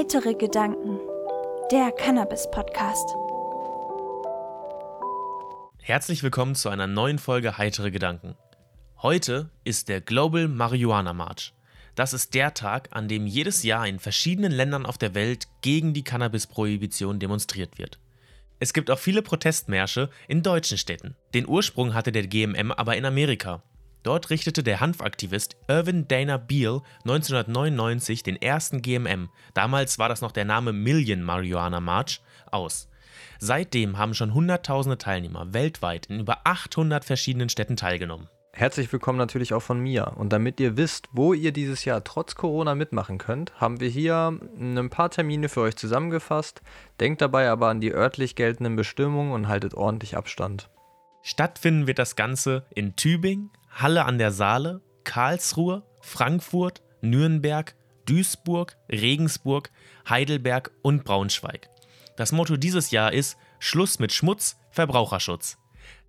Heitere Gedanken, der Cannabis-Podcast. Herzlich willkommen zu einer neuen Folge Heitere Gedanken. Heute ist der Global Marihuana March. Das ist der Tag, an dem jedes Jahr in verschiedenen Ländern auf der Welt gegen die Cannabis-Prohibition demonstriert wird. Es gibt auch viele Protestmärsche in deutschen Städten. Den Ursprung hatte der GMM aber in Amerika. Dort richtete der Hanfaktivist Irvin Dana Beale 1999 den ersten GMM, damals war das noch der Name Million Marijuana March, aus. Seitdem haben schon Hunderttausende Teilnehmer weltweit in über 800 verschiedenen Städten teilgenommen. Herzlich willkommen natürlich auch von mir. Und damit ihr wisst, wo ihr dieses Jahr trotz Corona mitmachen könnt, haben wir hier ein paar Termine für euch zusammengefasst. Denkt dabei aber an die örtlich geltenden Bestimmungen und haltet ordentlich Abstand. Stattfinden wird das Ganze in Tübingen, Halle an der Saale, Karlsruhe, Frankfurt, Nürnberg, Duisburg, Regensburg, Heidelberg und Braunschweig. Das Motto dieses Jahr ist Schluss mit Schmutz, Verbraucherschutz.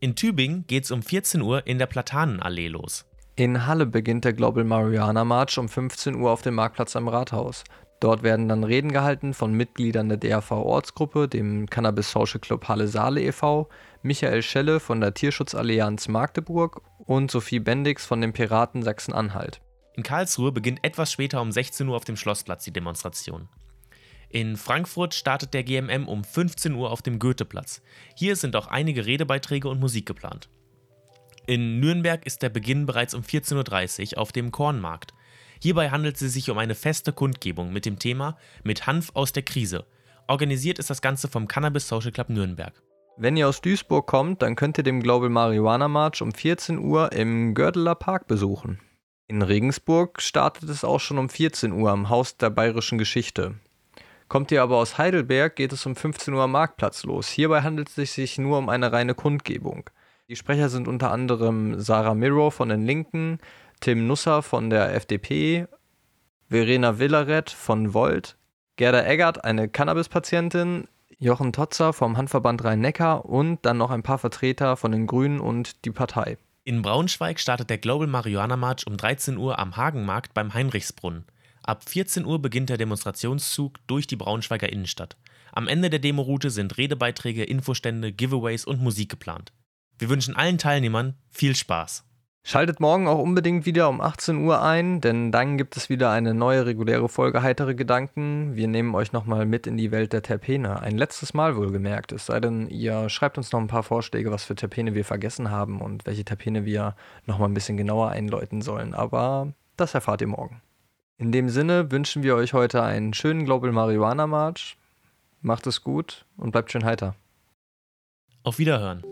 In Tübingen geht es um 14 Uhr in der Platanenallee los. In Halle beginnt der Global Marihuana March um 15 Uhr auf dem Marktplatz am Rathaus. Dort werden dann Reden gehalten von Mitgliedern der DAV-Ortsgruppe, dem Cannabis Social Club Halle Saale e.V., Michael Schelle von der Tierschutzallianz Magdeburg und Sophie Bendix von den Piraten Sachsen-Anhalt. In Karlsruhe beginnt etwas später um 16 Uhr auf dem Schlossplatz die Demonstration. In Frankfurt startet der GMM um 15 Uhr auf dem Goetheplatz. Hier sind auch einige Redebeiträge und Musik geplant. In Nürnberg ist der Beginn bereits um 14.30 Uhr auf dem Kornmarkt. Hierbei handelt es sich um eine feste Kundgebung mit dem Thema Mit Hanf aus der Krise. Organisiert ist das Ganze vom Cannabis Social Club Nürnberg. Wenn ihr aus Duisburg kommt, dann könnt ihr den Global Marihuana March um 14 Uhr im Gördeler Park besuchen. In Regensburg startet es auch schon um 14 Uhr am Haus der Bayerischen Geschichte. Kommt ihr aber aus Heidelberg, geht es um 15 Uhr am Marktplatz los. Hierbei handelt es sich nur um eine reine Kundgebung. Die Sprecher sind unter anderem Sarah Miro von den Linken, Tim Nusser von der FDP, Verena Villaret von Volt, Gerda Eggert, eine Cannabis-Patientin, Jochen Totzer vom Handverband Rhein-Neckar und dann noch ein paar Vertreter von den Grünen und die Partei. In Braunschweig startet der Global Marihuana March um 13 Uhr am Hagenmarkt beim Heinrichsbrunnen. Ab 14 Uhr beginnt der Demonstrationszug durch die Braunschweiger Innenstadt. Am Ende der Demoroute sind Redebeiträge, Infostände, Giveaways und Musik geplant. Wir wünschen allen Teilnehmern viel Spaß. Schaltet morgen auch unbedingt wieder um 18 Uhr ein, denn dann gibt es wieder eine neue reguläre Folge Heitere Gedanken. Wir nehmen euch nochmal mit in die Welt der Terpene. Ein letztes Mal wohlgemerkt. Es sei denn, ihr schreibt uns noch ein paar Vorschläge, was für Terpene wir vergessen haben und welche Terpene wir nochmal ein bisschen genauer einläuten sollen. Aber das erfahrt ihr morgen. In dem Sinne wünschen wir euch heute einen schönen Global Marihuana March. Macht es gut und bleibt schön heiter. Auf Wiederhören.